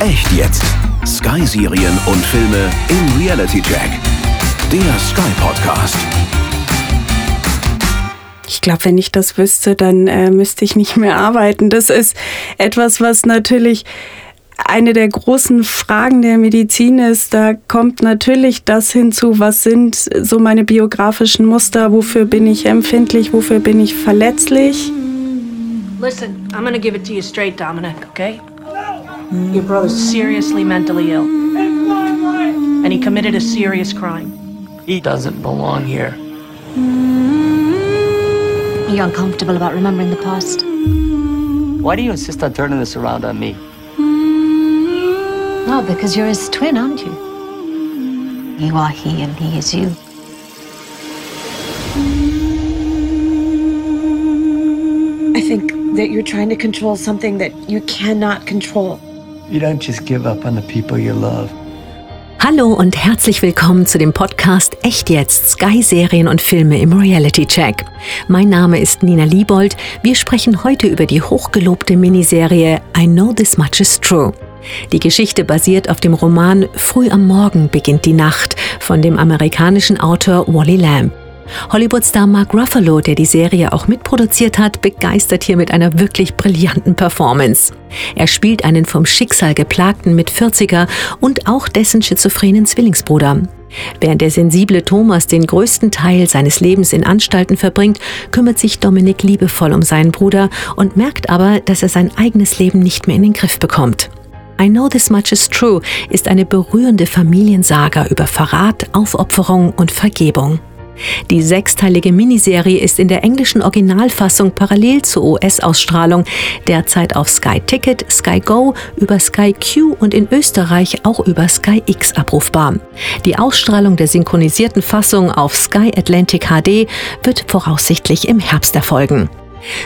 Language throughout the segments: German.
Echt jetzt. Sky-Serien und Filme im Reality Check. Der Sky Podcast. Ich glaube, wenn ich das wüsste, dann äh, müsste ich nicht mehr arbeiten. Das ist etwas, was natürlich eine der großen Fragen der Medizin ist. Da kommt natürlich das hinzu, was sind so meine biografischen Muster, wofür bin ich empfindlich, wofür bin ich verletzlich. Listen, I'm gonna give it to you straight, Dominic, okay? Your brother's seriously mentally ill. And he committed a serious crime. He doesn't belong here. Are you uncomfortable about remembering the past? Why do you insist on turning this around on me? No, because you're his twin, aren't you? You are he and he is you. I think that you're trying to control something that you cannot control. You don't just give up on the people you love. Hallo und herzlich willkommen zu dem Podcast Echt jetzt Sky Serien und Filme im Reality Check. Mein Name ist Nina Liebold. Wir sprechen heute über die hochgelobte Miniserie I Know This Much Is True. Die Geschichte basiert auf dem Roman Früh am Morgen beginnt die Nacht von dem amerikanischen Autor Wally Lamb. Hollywood-Star Mark Ruffalo, der die Serie auch mitproduziert hat, begeistert hier mit einer wirklich brillanten Performance. Er spielt einen vom Schicksal geplagten Mit-40er und auch dessen schizophrenen Zwillingsbruder. Während der sensible Thomas den größten Teil seines Lebens in Anstalten verbringt, kümmert sich Dominik liebevoll um seinen Bruder und merkt aber, dass er sein eigenes Leben nicht mehr in den Griff bekommt. I Know This Much Is True ist eine berührende Familiensaga über Verrat, Aufopferung und Vergebung. Die sechsteilige Miniserie ist in der englischen Originalfassung parallel zur US-Ausstrahlung derzeit auf Sky Ticket, Sky Go, über Sky Q und in Österreich auch über Sky X abrufbar. Die Ausstrahlung der synchronisierten Fassung auf Sky Atlantic HD wird voraussichtlich im Herbst erfolgen.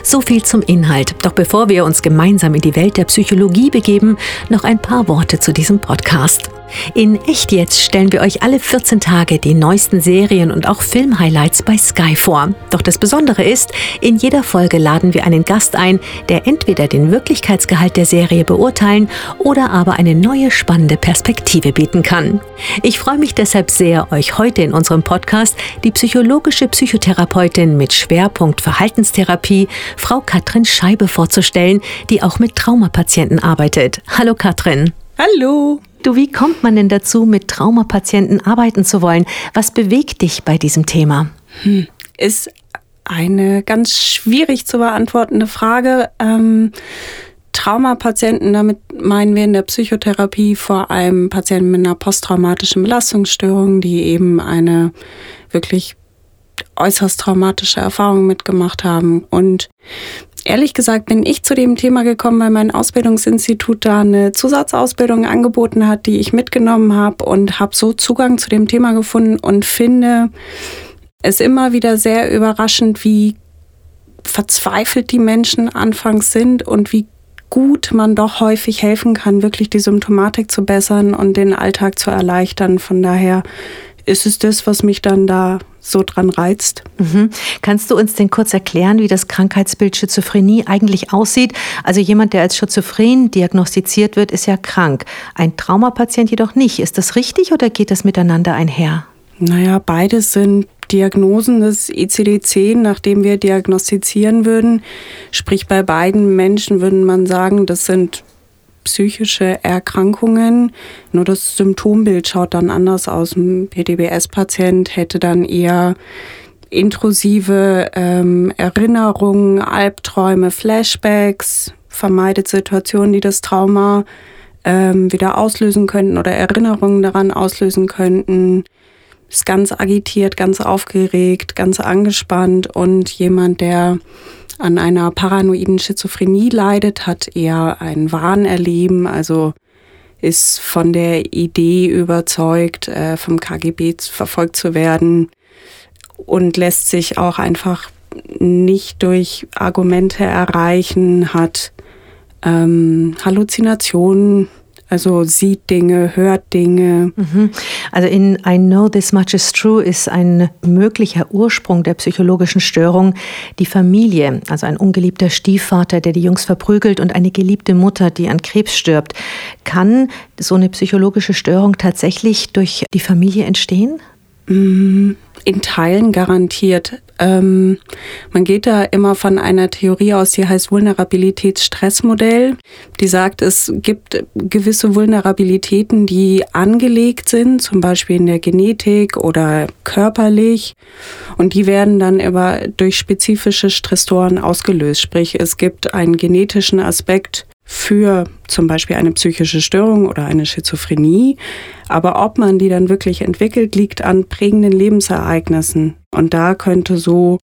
So viel zum Inhalt. Doch bevor wir uns gemeinsam in die Welt der Psychologie begeben, noch ein paar Worte zu diesem Podcast. In Echt jetzt stellen wir euch alle 14 Tage die neuesten Serien und auch Filmhighlights bei Sky vor. Doch das Besondere ist, in jeder Folge laden wir einen Gast ein, der entweder den Wirklichkeitsgehalt der Serie beurteilen oder aber eine neue spannende Perspektive bieten kann. Ich freue mich deshalb sehr, euch heute in unserem Podcast die psychologische Psychotherapeutin mit Schwerpunkt Verhaltenstherapie, Frau Katrin Scheibe vorzustellen, die auch mit Traumapatienten arbeitet. Hallo Katrin. Hallo. Du, wie kommt man denn dazu, mit Traumapatienten arbeiten zu wollen? Was bewegt dich bei diesem Thema? Hm, ist eine ganz schwierig zu beantwortende Frage. Ähm, Traumapatienten, damit meinen wir in der Psychotherapie vor allem Patienten mit einer posttraumatischen Belastungsstörung, die eben eine wirklich äußerst traumatische Erfahrung mitgemacht haben. Und Ehrlich gesagt bin ich zu dem Thema gekommen, weil mein Ausbildungsinstitut da eine Zusatzausbildung angeboten hat, die ich mitgenommen habe und habe so Zugang zu dem Thema gefunden und finde es immer wieder sehr überraschend, wie verzweifelt die Menschen anfangs sind und wie gut man doch häufig helfen kann, wirklich die Symptomatik zu bessern und den Alltag zu erleichtern. Von daher ist es das, was mich dann da so dran reizt. Mhm. Kannst du uns denn kurz erklären, wie das Krankheitsbild Schizophrenie eigentlich aussieht? Also jemand, der als schizophren diagnostiziert wird, ist ja krank. Ein Traumapatient jedoch nicht. Ist das richtig oder geht das miteinander einher? Naja, beides sind Diagnosen des ICD-10, nachdem wir diagnostizieren würden. Sprich, bei beiden Menschen würden man sagen, das sind psychische Erkrankungen. Nur das Symptombild schaut dann anders aus. Ein PTBS-Patient hätte dann eher intrusive ähm, Erinnerungen, Albträume, Flashbacks, vermeidet Situationen, die das Trauma ähm, wieder auslösen könnten oder Erinnerungen daran auslösen könnten. Ist ganz agitiert, ganz aufgeregt, ganz angespannt und jemand, der an einer paranoiden Schizophrenie leidet, hat eher ein Wahnerleben, also ist von der Idee überzeugt, äh, vom KGB verfolgt zu werden und lässt sich auch einfach nicht durch Argumente erreichen, hat ähm, Halluzinationen, Also sieht Dinge, hört Dinge. Mhm. Also in I Know This Much Is True ist ein möglicher Ursprung der psychologischen Störung die Familie, also ein ungeliebter Stiefvater, der die Jungs verprügelt und eine geliebte Mutter, die an Krebs stirbt. Kann so eine psychologische Störung tatsächlich durch die Familie entstehen? Mhm. In Teilen garantiert. Ähm, man geht da immer von einer Theorie aus, die heißt Vulnerabilitätsstressmodell. Die sagt, es gibt gewisse Vulnerabilitäten, die angelegt sind, zum Beispiel in der Genetik oder körperlich. Und die werden dann aber durch spezifische Stressoren ausgelöst. Sprich, es gibt einen genetischen Aspekt, für zum Beispiel eine psychische Störung oder eine Schizophrenie. Aber ob man die dann wirklich entwickelt, liegt an prägenden Lebensereignissen. Und da könnte so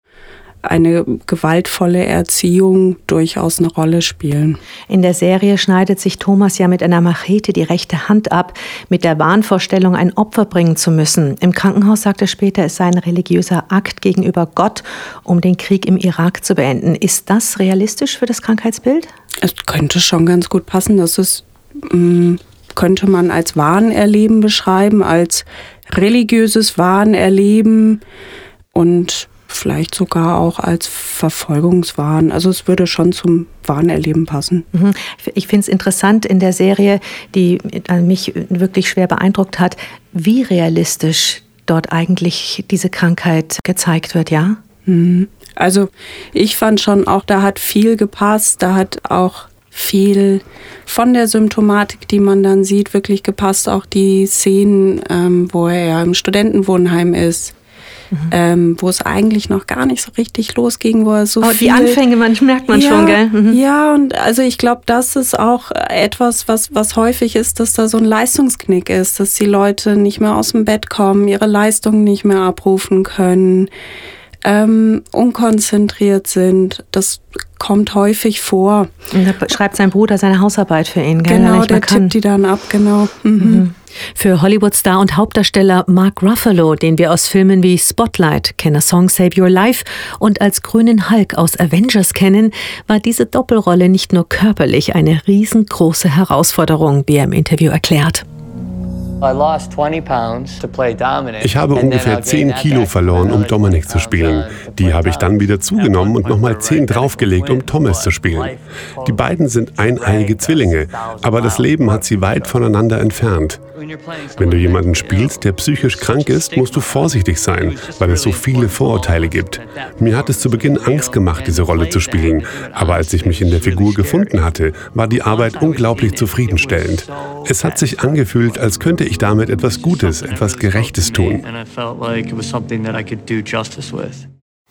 eine gewaltvolle Erziehung durchaus eine Rolle spielen. In der Serie schneidet sich Thomas ja mit einer Machete die rechte Hand ab, mit der Wahnvorstellung, ein Opfer bringen zu müssen. Im Krankenhaus sagt er später, es sei ein religiöser Akt gegenüber Gott, um den Krieg im Irak zu beenden. Ist das realistisch für das Krankheitsbild? Es könnte schon ganz gut passen. Das ist, mm, könnte man als Wahnerleben beschreiben, als religiöses Wahnerleben und vielleicht sogar auch als Verfolgungswahn. Also es würde schon zum Wahnerleben passen. Mhm. Ich finde es interessant in der Serie, die mich wirklich schwer beeindruckt hat, wie realistisch dort eigentlich diese Krankheit gezeigt wird, ja? Mhm. Also ich fand schon auch, da hat viel gepasst, da hat auch viel von der Symptomatik, die man dann sieht, wirklich gepasst. Auch die Szenen, ähm, wo er ja im Studentenwohnheim ist, mhm. ähm, wo es eigentlich noch gar nicht so richtig losging, wo er so oh, viel... Die Anfänge, man merkt man ja, schon, gell? Mhm. Ja, und also ich glaube, das ist auch etwas, was, was häufig ist, dass da so ein Leistungsknick ist, dass die Leute nicht mehr aus dem Bett kommen, ihre Leistungen nicht mehr abrufen können ähm, unkonzentriert sind. Das kommt häufig vor. Und da schreibt sein Bruder seine Hausarbeit für ihn, gell? Genau, der tippt die dann ab, genau. Mhm. Mhm. Für Hollywood-Star und Hauptdarsteller Mark Ruffalo, den wir aus Filmen wie Spotlight, Can a Song Save Your Life und als grünen Hulk aus Avengers kennen, war diese Doppelrolle nicht nur körperlich eine riesengroße Herausforderung, wie er im Interview erklärt. Ich habe ungefähr 10 Kilo verloren, um Dominic zu spielen. Die habe ich dann wieder zugenommen und nochmal 10 draufgelegt, um Thomas zu spielen. Die beiden sind eineiige Zwillinge, aber das Leben hat sie weit voneinander entfernt. Wenn du jemanden spielst, der psychisch krank ist, musst du vorsichtig sein, weil es so viele Vorurteile gibt. Mir hat es zu Beginn Angst gemacht, diese Rolle zu spielen, aber als ich mich in der Figur gefunden hatte, war die Arbeit unglaublich zufriedenstellend. Es hat sich angefühlt, als könnte ich damit etwas Gutes, etwas Gerechtes tun.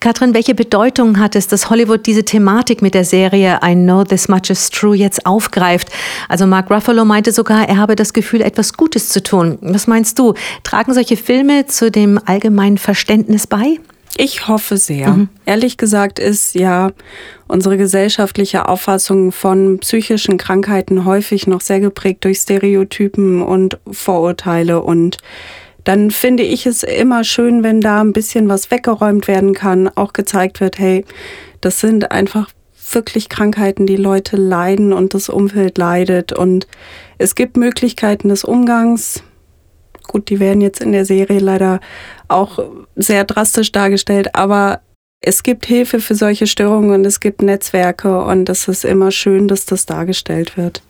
Katrin, welche Bedeutung hat es, dass Hollywood diese Thematik mit der Serie I Know This Much Is True jetzt aufgreift? Also Mark Ruffalo meinte sogar, er habe das Gefühl, etwas Gutes zu tun. Was meinst du? Tragen solche Filme zu dem allgemeinen Verständnis bei? Ich hoffe sehr. Mhm. Ehrlich gesagt ist ja unsere gesellschaftliche Auffassung von psychischen Krankheiten häufig noch sehr geprägt durch Stereotypen und Vorurteile und dann finde ich es immer schön, wenn da ein bisschen was weggeräumt werden kann, auch gezeigt wird, hey, das sind einfach wirklich Krankheiten, die Leute leiden und das Umfeld leidet. Und es gibt Möglichkeiten des Umgangs. Gut, die werden jetzt in der Serie leider auch sehr drastisch dargestellt, aber es gibt Hilfe für solche Störungen und es gibt Netzwerke und es ist immer schön, dass das dargestellt wird.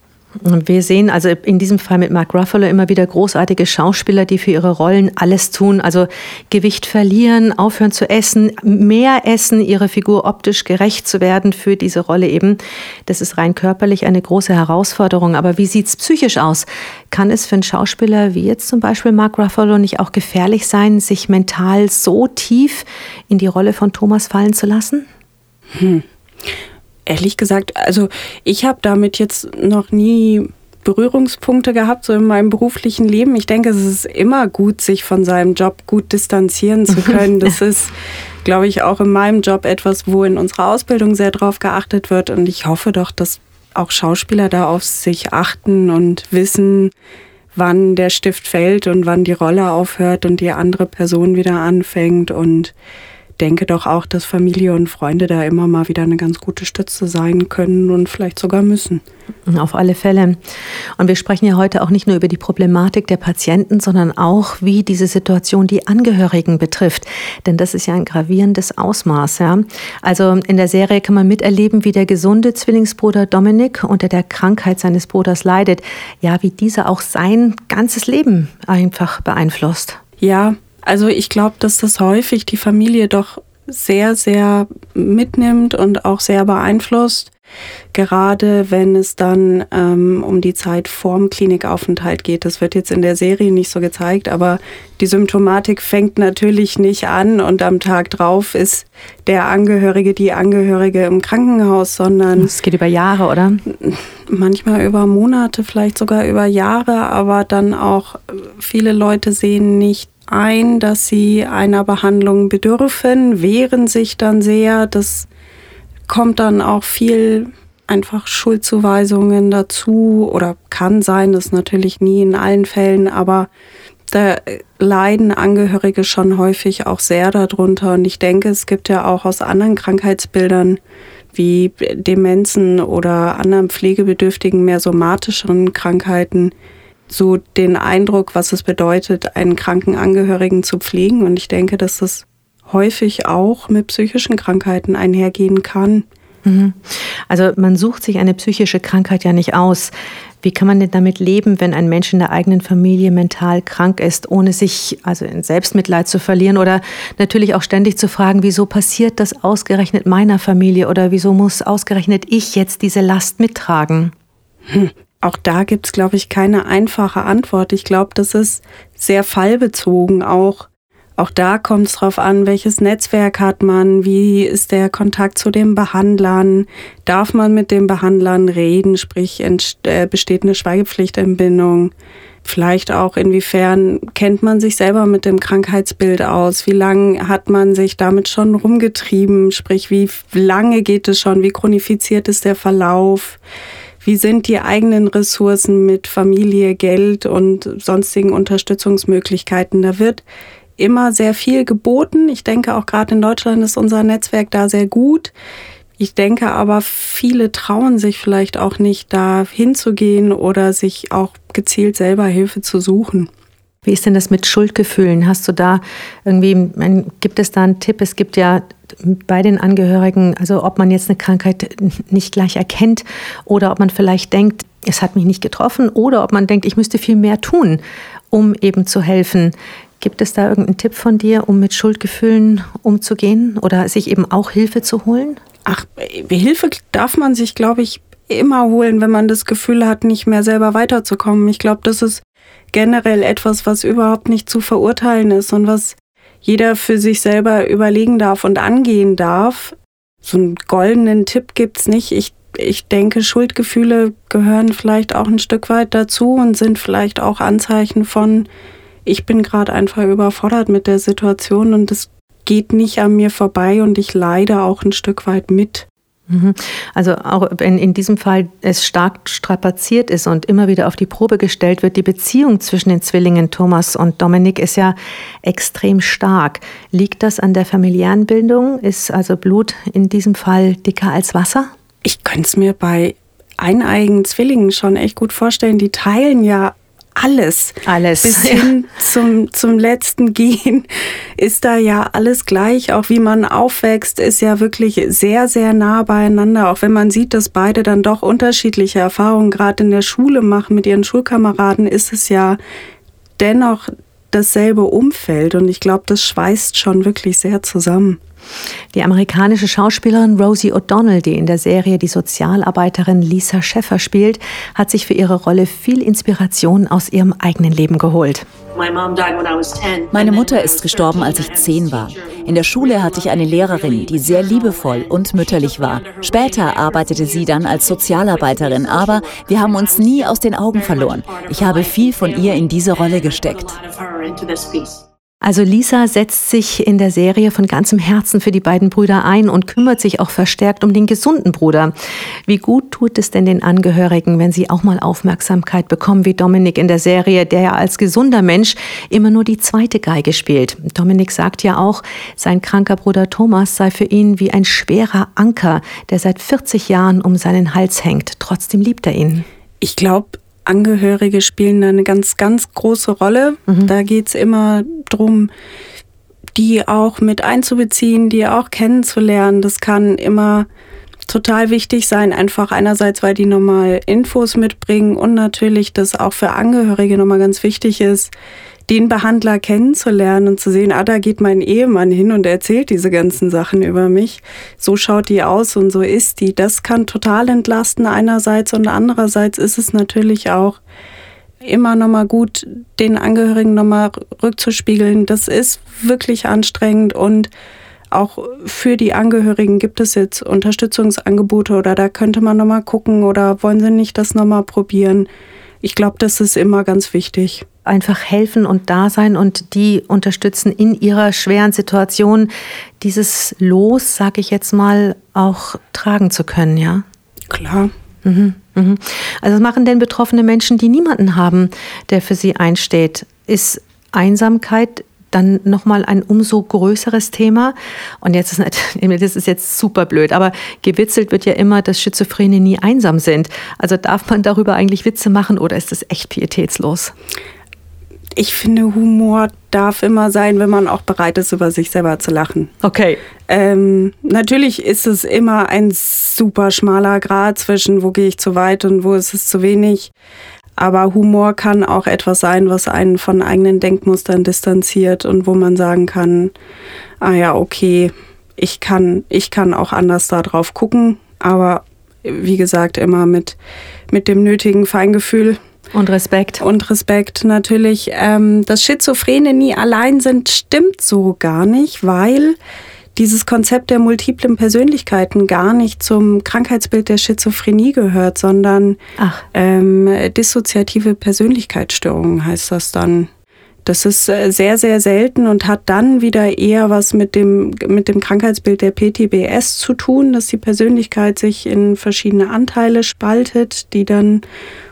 Wir sehen also in diesem Fall mit Mark Ruffalo immer wieder großartige Schauspieler, die für ihre Rollen alles tun. Also Gewicht verlieren, aufhören zu essen, mehr essen, ihre Figur optisch gerecht zu werden für diese Rolle eben. Das ist rein körperlich eine große Herausforderung. Aber wie sieht es psychisch aus? Kann es für einen Schauspieler wie jetzt zum Beispiel Mark Ruffalo nicht auch gefährlich sein, sich mental so tief in die Rolle von Thomas fallen zu lassen? Hm ehrlich gesagt, also ich habe damit jetzt noch nie Berührungspunkte gehabt, so in meinem beruflichen Leben. Ich denke, es ist immer gut, sich von seinem Job gut distanzieren zu können. Das ist, glaube ich, auch in meinem Job etwas, wo in unserer Ausbildung sehr drauf geachtet wird. Und ich hoffe doch, dass auch Schauspieler da auf sich achten und wissen, wann der Stift fällt und wann die Rolle aufhört und die andere Person wieder anfängt und denke doch auch, dass Familie und Freunde da immer mal wieder eine ganz gute Stütze sein können und vielleicht sogar müssen. Auf alle Fälle. Und wir sprechen ja heute auch nicht nur über die Problematik der Patienten, sondern auch, wie diese Situation die Angehörigen betrifft. Denn das ist ja ein gravierendes Ausmaß. Ja? Also in der Serie kann man miterleben, wie der gesunde Zwillingsbruder Dominik unter der Krankheit seines Bruders leidet. Ja, wie dieser auch sein ganzes Leben einfach beeinflusst. Ja, also ich glaube, dass das häufig die Familie doch sehr, sehr mitnimmt und auch sehr beeinflusst. Gerade wenn es dann ähm, um die Zeit vorm Klinikaufenthalt geht. Das wird jetzt in der Serie nicht so gezeigt, aber die Symptomatik fängt natürlich nicht an und am Tag drauf ist der Angehörige, die Angehörige im Krankenhaus, sondern. Es geht über Jahre, oder? Manchmal über Monate, vielleicht sogar über Jahre, aber dann auch viele Leute sehen nicht ein, dass sie einer Behandlung bedürfen, wehren sich dann sehr. Das kommt dann auch viel einfach Schuldzuweisungen dazu oder kann sein, das natürlich nie in allen Fällen, aber da leiden Angehörige schon häufig auch sehr darunter. Und ich denke, es gibt ja auch aus anderen Krankheitsbildern wie Demenzen oder anderen pflegebedürftigen, mehr somatischeren Krankheiten so den Eindruck, was es bedeutet, einen kranken Angehörigen zu pflegen. Und ich denke, dass das häufig auch mit psychischen Krankheiten einhergehen kann. Mhm. Also man sucht sich eine psychische Krankheit ja nicht aus. Wie kann man denn damit leben, wenn ein Mensch in der eigenen Familie mental krank ist, ohne sich also in Selbstmitleid zu verlieren oder natürlich auch ständig zu fragen, wieso passiert das ausgerechnet meiner Familie oder wieso muss ausgerechnet ich jetzt diese Last mittragen? Hm. Auch da gibt es, glaube ich, keine einfache Antwort. Ich glaube, das ist sehr fallbezogen auch. Auch da kommt es darauf an, welches Netzwerk hat man, wie ist der Kontakt zu den Behandlern, darf man mit den Behandlern reden, sprich äh, besteht eine Schweigepflichtentbindung. Vielleicht auch, inwiefern kennt man sich selber mit dem Krankheitsbild aus? Wie lange hat man sich damit schon rumgetrieben? Sprich, wie lange geht es schon? Wie chronifiziert ist der Verlauf? Wie sind die eigenen Ressourcen mit Familie, Geld und sonstigen Unterstützungsmöglichkeiten? Da wird immer sehr viel geboten. Ich denke, auch gerade in Deutschland ist unser Netzwerk da sehr gut. Ich denke aber, viele trauen sich vielleicht auch nicht, da hinzugehen oder sich auch gezielt selber Hilfe zu suchen. Wie ist denn das mit Schuldgefühlen? Hast du da irgendwie, gibt es da einen Tipp? Es gibt ja bei den Angehörigen, also ob man jetzt eine Krankheit nicht gleich erkennt oder ob man vielleicht denkt, es hat mich nicht getroffen oder ob man denkt, ich müsste viel mehr tun, um eben zu helfen. Gibt es da irgendeinen Tipp von dir, um mit Schuldgefühlen umzugehen oder sich eben auch Hilfe zu holen? Ach, Hilfe darf man sich, glaube ich, immer holen, wenn man das Gefühl hat, nicht mehr selber weiterzukommen. Ich glaube, das ist generell etwas, was überhaupt nicht zu verurteilen ist und was jeder für sich selber überlegen darf und angehen darf. So einen goldenen Tipp gibt es nicht. Ich, ich denke, Schuldgefühle gehören vielleicht auch ein Stück weit dazu und sind vielleicht auch Anzeichen von, ich bin gerade einfach überfordert mit der Situation und es geht nicht an mir vorbei und ich leide auch ein Stück weit mit. Mhm. Also auch wenn in diesem Fall es stark strapaziert ist und immer wieder auf die Probe gestellt wird, die Beziehung zwischen den Zwillingen Thomas und Dominik ist ja extrem stark. Liegt das an der familiären Bildung? Ist also Blut in diesem Fall dicker als Wasser? Ich könnte es mir bei eineigen Zwillingen schon echt gut vorstellen. Die teilen ja alles. Alles. Bis hin zum, zum letzten Gehen ist da ja alles gleich. Auch wie man aufwächst, ist ja wirklich sehr, sehr nah beieinander. Auch wenn man sieht, dass beide dann doch unterschiedliche Erfahrungen gerade in der Schule machen mit ihren Schulkameraden, ist es ja dennoch dasselbe Umfeld. Und ich glaube, das schweißt schon wirklich sehr zusammen. Die amerikanische Schauspielerin Rosie O'Donnell, die in der Serie die Sozialarbeiterin Lisa Scheffer spielt, hat sich für ihre Rolle viel Inspiration aus ihrem eigenen Leben geholt. Meine Mutter ist gestorben, als ich zehn war. In der Schule hatte ich eine Lehrerin, die sehr liebevoll und mütterlich war. Später arbeitete sie dann als Sozialarbeiterin, aber wir haben uns nie aus den Augen verloren. Ich habe viel von ihr in diese Rolle gesteckt. Also Lisa setzt sich in der Serie von ganzem Herzen für die beiden Brüder ein und kümmert sich auch verstärkt um den gesunden Bruder. Wie gut tut es denn den Angehörigen, wenn sie auch mal Aufmerksamkeit bekommen, wie Dominik in der Serie, der ja als gesunder Mensch immer nur die zweite Geige spielt. Dominik sagt ja auch, sein kranker Bruder Thomas sei für ihn wie ein schwerer Anker, der seit 40 Jahren um seinen Hals hängt. Trotzdem liebt er ihn. Ich glaube, Angehörige spielen da eine ganz, ganz große Rolle. Mhm. Da geht es immer darum, die auch mit einzubeziehen, die auch kennenzulernen. Das kann immer total wichtig sein, einfach einerseits, weil die nochmal Infos mitbringen und natürlich, dass auch für Angehörige nochmal ganz wichtig ist, den Behandler kennenzulernen und zu sehen, ah, da geht mein Ehemann hin und erzählt diese ganzen Sachen über mich. So schaut die aus und so ist die. Das kann total entlasten einerseits und andererseits ist es natürlich auch immer nochmal gut, den Angehörigen nochmal rückzuspiegeln. Das ist wirklich anstrengend und auch für die Angehörigen gibt es jetzt Unterstützungsangebote oder da könnte man nochmal gucken oder wollen sie nicht das nochmal probieren. Ich glaube, das ist immer ganz wichtig. Einfach helfen und da sein und die unterstützen in ihrer schweren Situation, dieses Los, sage ich jetzt mal, auch tragen zu können, ja? Klar. Mhm, mhm. Also was machen denn betroffene Menschen, die niemanden haben, der für sie einsteht? Ist Einsamkeit dann nochmal ein umso größeres Thema. Und jetzt ist, das ist jetzt super blöd, aber gewitzelt wird ja immer, dass Schizophrene nie einsam sind. Also darf man darüber eigentlich Witze machen oder ist das echt pietätslos? Ich finde, Humor darf immer sein, wenn man auch bereit ist, über sich selber zu lachen. Okay. Ähm, natürlich ist es immer ein super schmaler Grad zwischen, wo gehe ich zu weit und wo ist es zu wenig. Aber Humor kann auch etwas sein, was einen von eigenen Denkmustern distanziert und wo man sagen kann, ah ja, okay, ich kann, ich kann auch anders da drauf gucken, aber wie gesagt, immer mit, mit dem nötigen Feingefühl. Und Respekt. Und Respekt natürlich. Ähm, dass Schizophrene nie allein sind, stimmt so gar nicht, weil dieses Konzept der multiplen Persönlichkeiten gar nicht zum Krankheitsbild der Schizophrenie gehört, sondern ähm, dissoziative Persönlichkeitsstörungen heißt das dann. Das ist äh, sehr, sehr selten und hat dann wieder eher was mit dem, mit dem Krankheitsbild der PTBS zu tun, dass die Persönlichkeit sich in verschiedene Anteile spaltet, die dann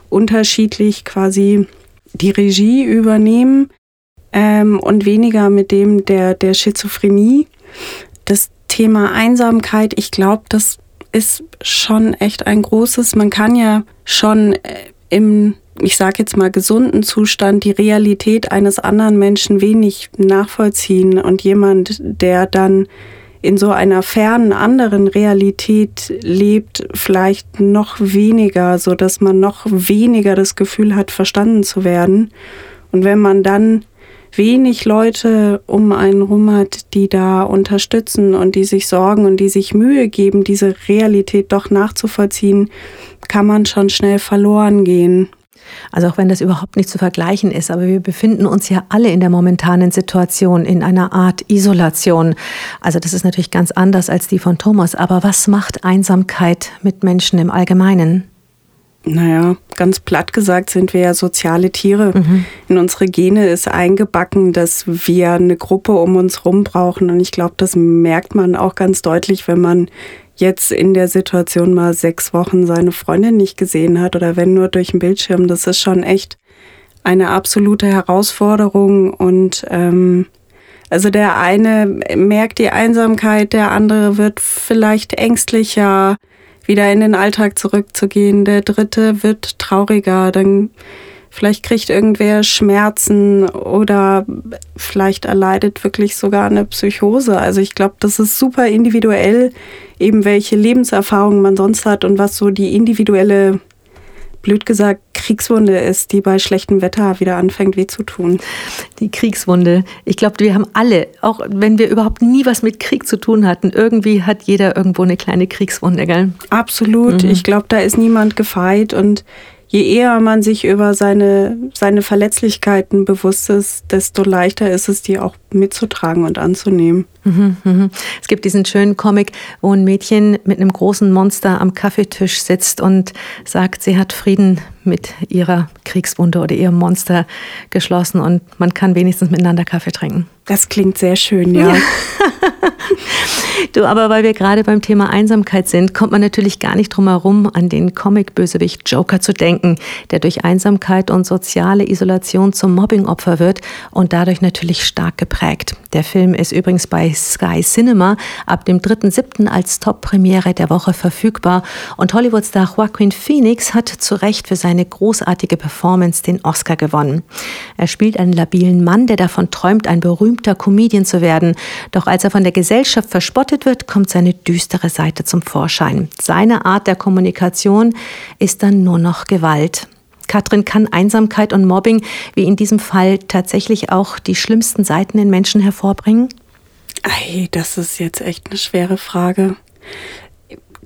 unterschiedlich quasi die Regie übernehmen ähm, und weniger mit dem der, der Schizophrenie das Thema Einsamkeit, ich glaube, das ist schon echt ein großes. Man kann ja schon äh, im, ich sage jetzt mal, gesunden Zustand die Realität eines anderen Menschen wenig nachvollziehen. Und jemand, der dann in so einer fernen anderen Realität lebt, vielleicht noch weniger, so dass man noch weniger das Gefühl hat, verstanden zu werden. Und wenn man dann wenig Leute um einen rum hat, die da unterstützen und die sich sorgen und die sich Mühe geben, diese Realität doch nachzuvollziehen, kann man schon schnell verloren gehen. Also auch wenn das überhaupt nicht zu vergleichen ist, aber wir befinden uns ja alle in der momentanen Situation in einer Art Isolation. Also das ist natürlich ganz anders als die von Thomas. Aber was macht Einsamkeit mit Menschen im Allgemeinen? Naja, ganz platt gesagt sind wir ja soziale Tiere. Mhm. In unsere Gene ist eingebacken, dass wir eine Gruppe um uns rum brauchen. Und ich glaube, das merkt man auch ganz deutlich, wenn man jetzt in der Situation mal sechs Wochen seine Freundin nicht gesehen hat oder wenn nur durch den Bildschirm. Das ist schon echt eine absolute Herausforderung. Und ähm, also der eine merkt die Einsamkeit, der andere wird vielleicht ängstlicher wieder in den Alltag zurückzugehen. Der dritte wird trauriger, dann vielleicht kriegt irgendwer Schmerzen oder vielleicht erleidet wirklich sogar eine Psychose. Also ich glaube, das ist super individuell, eben welche Lebenserfahrungen man sonst hat und was so die individuelle blöd gesagt Kriegswunde ist, die bei schlechtem Wetter wieder anfängt weh zu tun. Die Kriegswunde. Ich glaube, wir haben alle, auch wenn wir überhaupt nie was mit Krieg zu tun hatten, irgendwie hat jeder irgendwo eine kleine Kriegswunde, gell? Absolut. Mhm. Ich glaube, da ist niemand gefeit und je eher man sich über seine, seine Verletzlichkeiten bewusst ist, desto leichter ist es, die auch mitzutragen und anzunehmen. Mhm, mhm. Es gibt diesen schönen Comic, wo ein Mädchen mit einem großen Monster am Kaffeetisch sitzt und sagt, sie hat Frieden mit ihrer Kriegswunde oder ihrem Monster geschlossen und man kann wenigstens miteinander Kaffee trinken. Das klingt sehr schön, ja. ja. du, aber weil wir gerade beim Thema Einsamkeit sind, kommt man natürlich gar nicht drum herum, an den Comic-Bösewicht Joker zu denken, der durch Einsamkeit und soziale Isolation zum Mobbingopfer wird und dadurch natürlich stark geprägt. Der Film ist übrigens bei Sky Cinema ab dem 3.7. als Top-Premiere der Woche verfügbar und Hollywood-Star Joaquin Phoenix hat zu Recht für seine großartige Performance den Oscar gewonnen. Er spielt einen labilen Mann, der davon träumt, ein berühmter Comedian zu werden. Doch als er von der Gesellschaft verspottet wird, kommt seine düstere Seite zum Vorschein. Seine Art der Kommunikation ist dann nur noch Gewalt. Katrin, kann Einsamkeit und Mobbing wie in diesem Fall tatsächlich auch die schlimmsten Seiten in Menschen hervorbringen? Ei, das ist jetzt echt eine schwere Frage,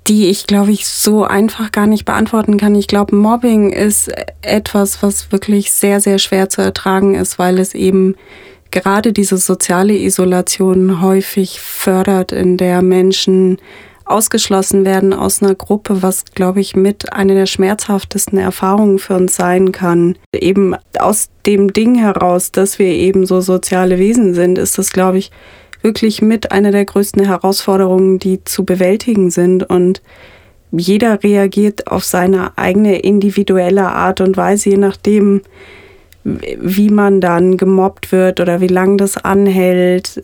die ich, glaube ich, so einfach gar nicht beantworten kann. Ich glaube, Mobbing ist etwas, was wirklich sehr, sehr schwer zu ertragen ist, weil es eben gerade diese soziale Isolation häufig fördert, in der Menschen ausgeschlossen werden aus einer Gruppe, was, glaube ich, mit einer der schmerzhaftesten Erfahrungen für uns sein kann. Eben aus dem Ding heraus, dass wir eben so soziale Wesen sind, ist das, glaube ich, wirklich mit einer der größten Herausforderungen, die zu bewältigen sind. Und jeder reagiert auf seine eigene individuelle Art und Weise, je nachdem, wie man dann gemobbt wird oder wie lange das anhält,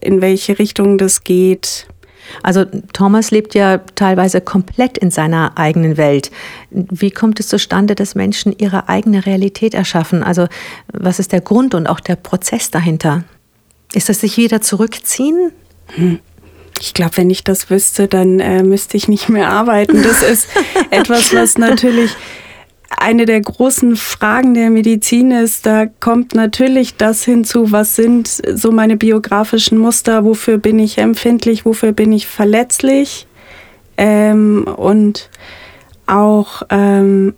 in welche Richtung das geht. Also Thomas lebt ja teilweise komplett in seiner eigenen Welt. Wie kommt es zustande, dass Menschen ihre eigene Realität erschaffen? Also was ist der Grund und auch der Prozess dahinter? Ist das sich wieder zurückziehen? Hm. Ich glaube, wenn ich das wüsste, dann äh, müsste ich nicht mehr arbeiten. Das ist etwas, was natürlich eine der großen Fragen der Medizin ist, da kommt natürlich das hinzu, was sind so meine biografischen Muster, wofür bin ich empfindlich, wofür bin ich verletzlich ähm, und auch ähm,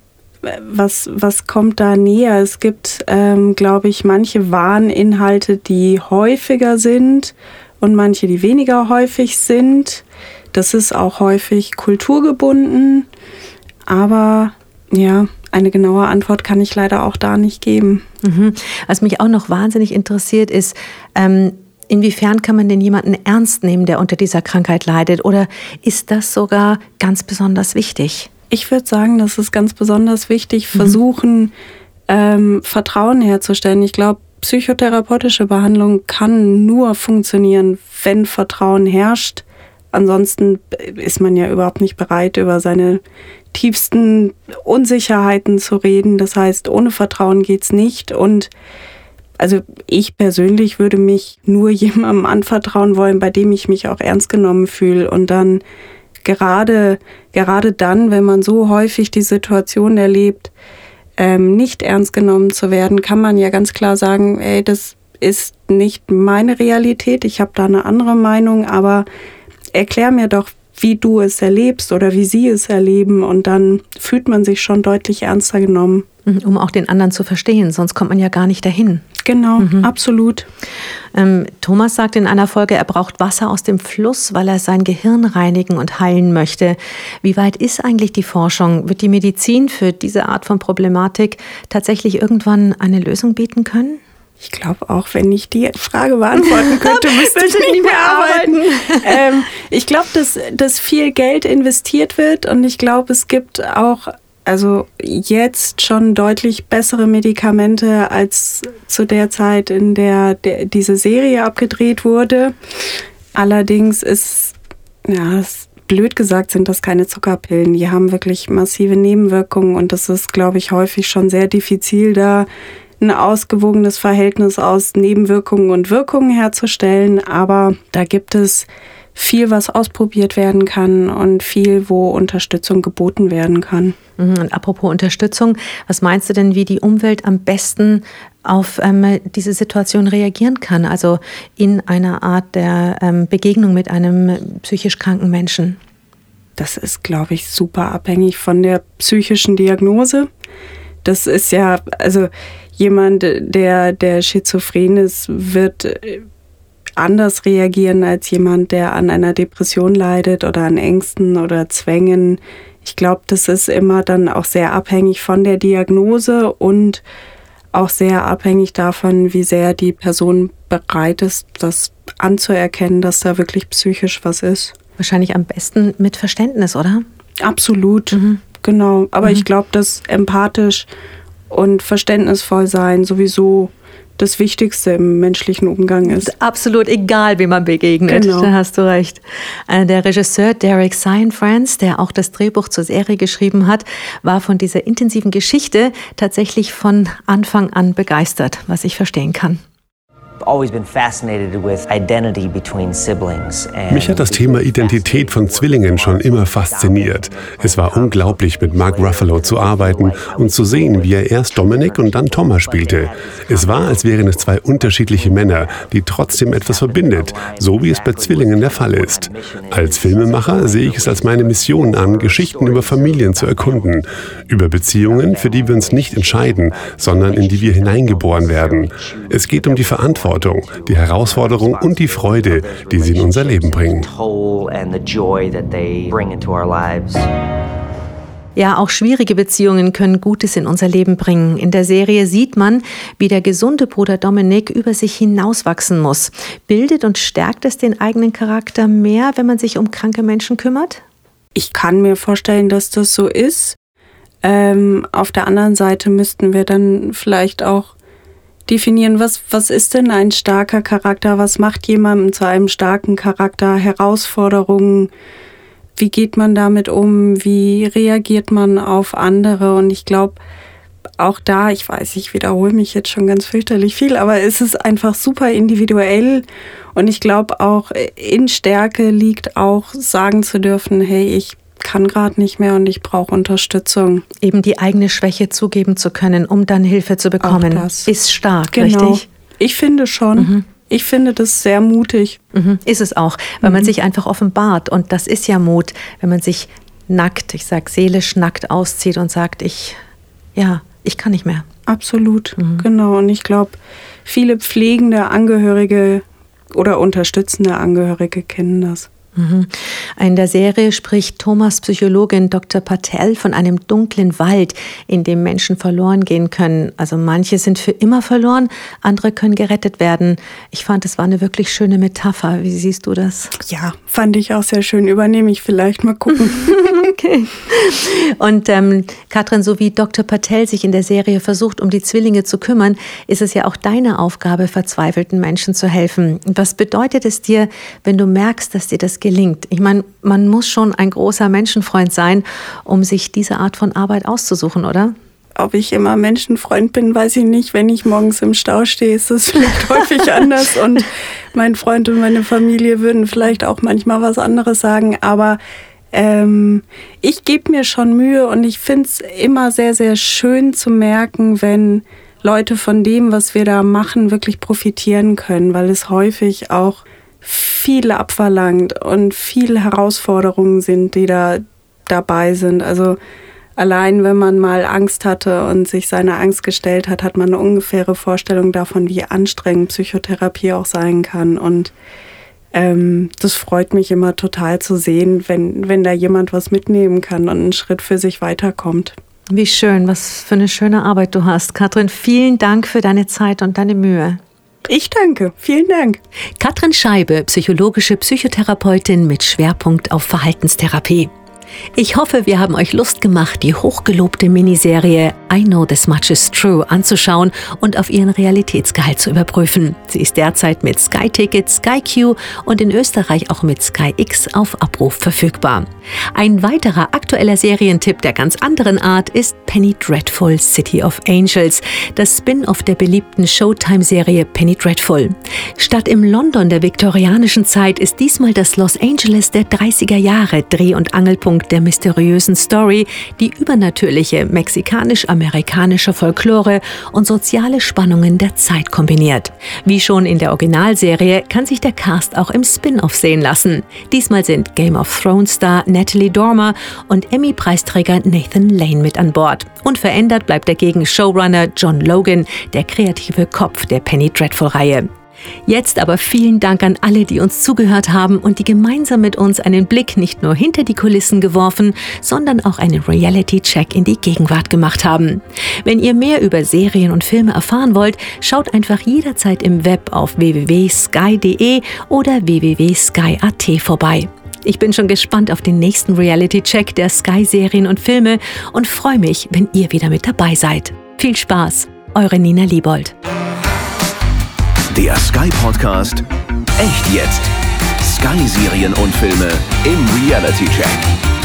was, was kommt da näher? Es gibt, ähm, glaube ich, manche Warninhalte, die häufiger sind und manche, die weniger häufig sind. Das ist auch häufig kulturgebunden, aber ja, eine genaue Antwort kann ich leider auch da nicht geben. Mhm. Was mich auch noch wahnsinnig interessiert ist, ähm, inwiefern kann man denn jemanden ernst nehmen, der unter dieser Krankheit leidet? Oder ist das sogar ganz besonders wichtig? Ich würde sagen, das ist ganz besonders wichtig, mhm. versuchen, mhm. ähm, Vertrauen herzustellen. Ich glaube, psychotherapeutische Behandlung kann nur funktionieren, wenn Vertrauen herrscht. Ansonsten ist man ja überhaupt nicht bereit, über seine tiefsten Unsicherheiten zu reden. Das heißt, ohne Vertrauen geht's nicht. Und also ich persönlich würde mich nur jemandem anvertrauen wollen, bei dem ich mich auch ernst genommen fühle. Und dann gerade, gerade dann, wenn man so häufig die Situation erlebt, ähm, nicht ernst genommen zu werden, kann man ja ganz klar sagen, ey, das ist nicht meine Realität, ich habe da eine andere Meinung, aber erklär mir doch, wie du es erlebst oder wie sie es erleben und dann fühlt man sich schon deutlich ernster genommen. Mhm, um auch den anderen zu verstehen, sonst kommt man ja gar nicht dahin. Genau, mhm. absolut. Ähm, Thomas sagt in einer Folge, er braucht Wasser aus dem Fluss, weil er sein Gehirn reinigen und heilen möchte. Wie weit ist eigentlich die Forschung? Wird die Medizin für diese Art von Problematik tatsächlich irgendwann eine Lösung bieten können? Ich glaube auch, wenn ich die Frage beantworten könnte, müsste ich nicht mehr arbeiten. ähm, ich glaube, dass, dass viel Geld investiert wird und ich glaube, es gibt auch also jetzt schon deutlich bessere Medikamente als zu der Zeit, in der, der diese Serie abgedreht wurde. Allerdings ist, ja, blöd gesagt, sind das keine Zuckerpillen. Die haben wirklich massive Nebenwirkungen und das ist, glaube ich, häufig schon sehr diffizil da ein ausgewogenes Verhältnis aus Nebenwirkungen und Wirkungen herzustellen. Aber da gibt es viel, was ausprobiert werden kann und viel, wo Unterstützung geboten werden kann. Mhm, und apropos Unterstützung, was meinst du denn, wie die Umwelt am besten auf ähm, diese Situation reagieren kann? Also in einer Art der ähm, Begegnung mit einem psychisch kranken Menschen? Das ist, glaube ich, super abhängig von der psychischen Diagnose. Das ist ja, also jemand, der, der schizophren ist, wird äh, anders reagieren als jemand, der an einer Depression leidet oder an Ängsten oder Zwängen. Ich glaube, das ist immer dann auch sehr abhängig von der Diagnose und auch sehr abhängig davon, wie sehr die Person bereit ist, das anzuerkennen, dass da wirklich psychisch was ist. Wahrscheinlich am besten mit Verständnis, oder? Absolut, mhm. genau. Aber mhm. ich glaube, dass empathisch und verständnisvoll sein sowieso das Wichtigste im menschlichen Umgang ist. Absolut egal, wie man begegnet. Genau. Da hast du recht. Äh, der Regisseur Derek Cianfrance, der auch das Drehbuch zur Serie geschrieben hat, war von dieser intensiven Geschichte tatsächlich von Anfang an begeistert, was ich verstehen kann. Mich hat das Thema Identität von Zwillingen schon immer fasziniert. Es war unglaublich, mit Mark Ruffalo zu arbeiten und zu sehen, wie er erst Dominic und dann Thomas spielte. Es war, als wären es zwei unterschiedliche Männer, die trotzdem etwas verbindet, so wie es bei Zwillingen der Fall ist. Als Filmemacher sehe ich es als meine Mission an, Geschichten über Familien zu erkunden, über Beziehungen, für die wir uns nicht entscheiden, sondern in die wir hineingeboren werden. Es geht um die Verantwortung Verantwortung, die Herausforderung und die Freude, die sie in unser Leben bringen. Ja, auch schwierige Beziehungen können Gutes in unser Leben bringen. In der Serie sieht man, wie der gesunde Bruder Dominik über sich hinauswachsen muss. Bildet und stärkt es den eigenen Charakter mehr, wenn man sich um kranke Menschen kümmert? Ich kann mir vorstellen, dass das so ist. Ähm, auf der anderen Seite müssten wir dann vielleicht auch definieren, was, was ist denn ein starker Charakter, was macht jemanden zu einem starken Charakter, Herausforderungen, wie geht man damit um, wie reagiert man auf andere? Und ich glaube, auch da, ich weiß, ich wiederhole mich jetzt schon ganz fürchterlich viel, aber es ist einfach super individuell. Und ich glaube auch in Stärke liegt auch sagen zu dürfen, hey, ich kann gerade nicht mehr und ich brauche Unterstützung. Eben die eigene Schwäche zugeben zu können, um dann Hilfe zu bekommen, ist stark, genau. richtig? Ich finde schon. Mhm. Ich finde das sehr mutig. Mhm. Ist es auch, weil mhm. man sich einfach offenbart. Und das ist ja Mut, wenn man sich nackt, ich sag seelisch nackt auszieht und sagt, ich, ja, ich kann nicht mehr. Absolut, mhm. genau. Und ich glaube, viele pflegende Angehörige oder unterstützende Angehörige kennen das. Mhm. In der Serie spricht Thomas Psychologin Dr. Patel von einem dunklen Wald, in dem Menschen verloren gehen können. Also manche sind für immer verloren, andere können gerettet werden. Ich fand, es war eine wirklich schöne Metapher. Wie siehst du das? Ja, fand ich auch sehr schön. Übernehme ich vielleicht mal gucken. okay. Und ähm, Katrin, so wie Dr. Patel sich in der Serie versucht, um die Zwillinge zu kümmern, ist es ja auch deine Aufgabe, verzweifelten Menschen zu helfen. Was bedeutet es dir, wenn du merkst, dass dir das gelingt. Ich meine, man muss schon ein großer Menschenfreund sein, um sich diese Art von Arbeit auszusuchen, oder? Ob ich immer Menschenfreund bin, weiß ich nicht. Wenn ich morgens im Stau stehe, ist es vielleicht häufig anders. Und mein Freund und meine Familie würden vielleicht auch manchmal was anderes sagen. Aber ähm, ich gebe mir schon Mühe und ich finde es immer sehr, sehr schön zu merken, wenn Leute von dem, was wir da machen, wirklich profitieren können, weil es häufig auch viel abverlangt und viele Herausforderungen sind, die da dabei sind. Also allein wenn man mal Angst hatte und sich seiner Angst gestellt hat, hat man eine ungefähre Vorstellung davon, wie anstrengend Psychotherapie auch sein kann. Und ähm, das freut mich immer total zu sehen, wenn, wenn da jemand was mitnehmen kann und einen Schritt für sich weiterkommt. Wie schön, was für eine schöne Arbeit du hast. Katrin, vielen Dank für deine Zeit und deine Mühe. Ich danke. Vielen Dank. Katrin Scheibe, psychologische Psychotherapeutin mit Schwerpunkt auf Verhaltenstherapie. Ich hoffe, wir haben euch Lust gemacht, die hochgelobte Miniserie I Know This Much Is True anzuschauen und auf ihren Realitätsgehalt zu überprüfen. Sie ist derzeit mit Sky Ticket, Sky Q und in Österreich auch mit Sky X auf Abruf verfügbar. Ein weiterer aktueller Serientipp der ganz anderen Art ist Penny Dreadful City of Angels, das Spin-off der beliebten Showtime-Serie Penny Dreadful. Statt im London der viktorianischen Zeit ist diesmal das Los Angeles der 30er Jahre Dreh- und Angelpunkt der mysteriösen Story, die übernatürliche mexikanisch-amerikanische Folklore und soziale Spannungen der Zeit kombiniert. Wie schon in der Originalserie kann sich der Cast auch im Spin-off sehen lassen. Diesmal sind Game of Thrones Star Natalie Dormer und Emmy-Preisträger Nathan Lane mit an Bord. Unverändert bleibt dagegen Showrunner John Logan, der kreative Kopf der Penny Dreadful-Reihe. Jetzt aber vielen Dank an alle, die uns zugehört haben und die gemeinsam mit uns einen Blick nicht nur hinter die Kulissen geworfen, sondern auch einen Reality-Check in die Gegenwart gemacht haben. Wenn ihr mehr über Serien und Filme erfahren wollt, schaut einfach jederzeit im Web auf www.sky.de oder www.sky.at vorbei. Ich bin schon gespannt auf den nächsten Reality-Check der Sky-Serien und Filme und freue mich, wenn ihr wieder mit dabei seid. Viel Spaß, eure Nina Liebold. Der Sky Podcast Echt jetzt. Sky Serien und Filme im Reality Check.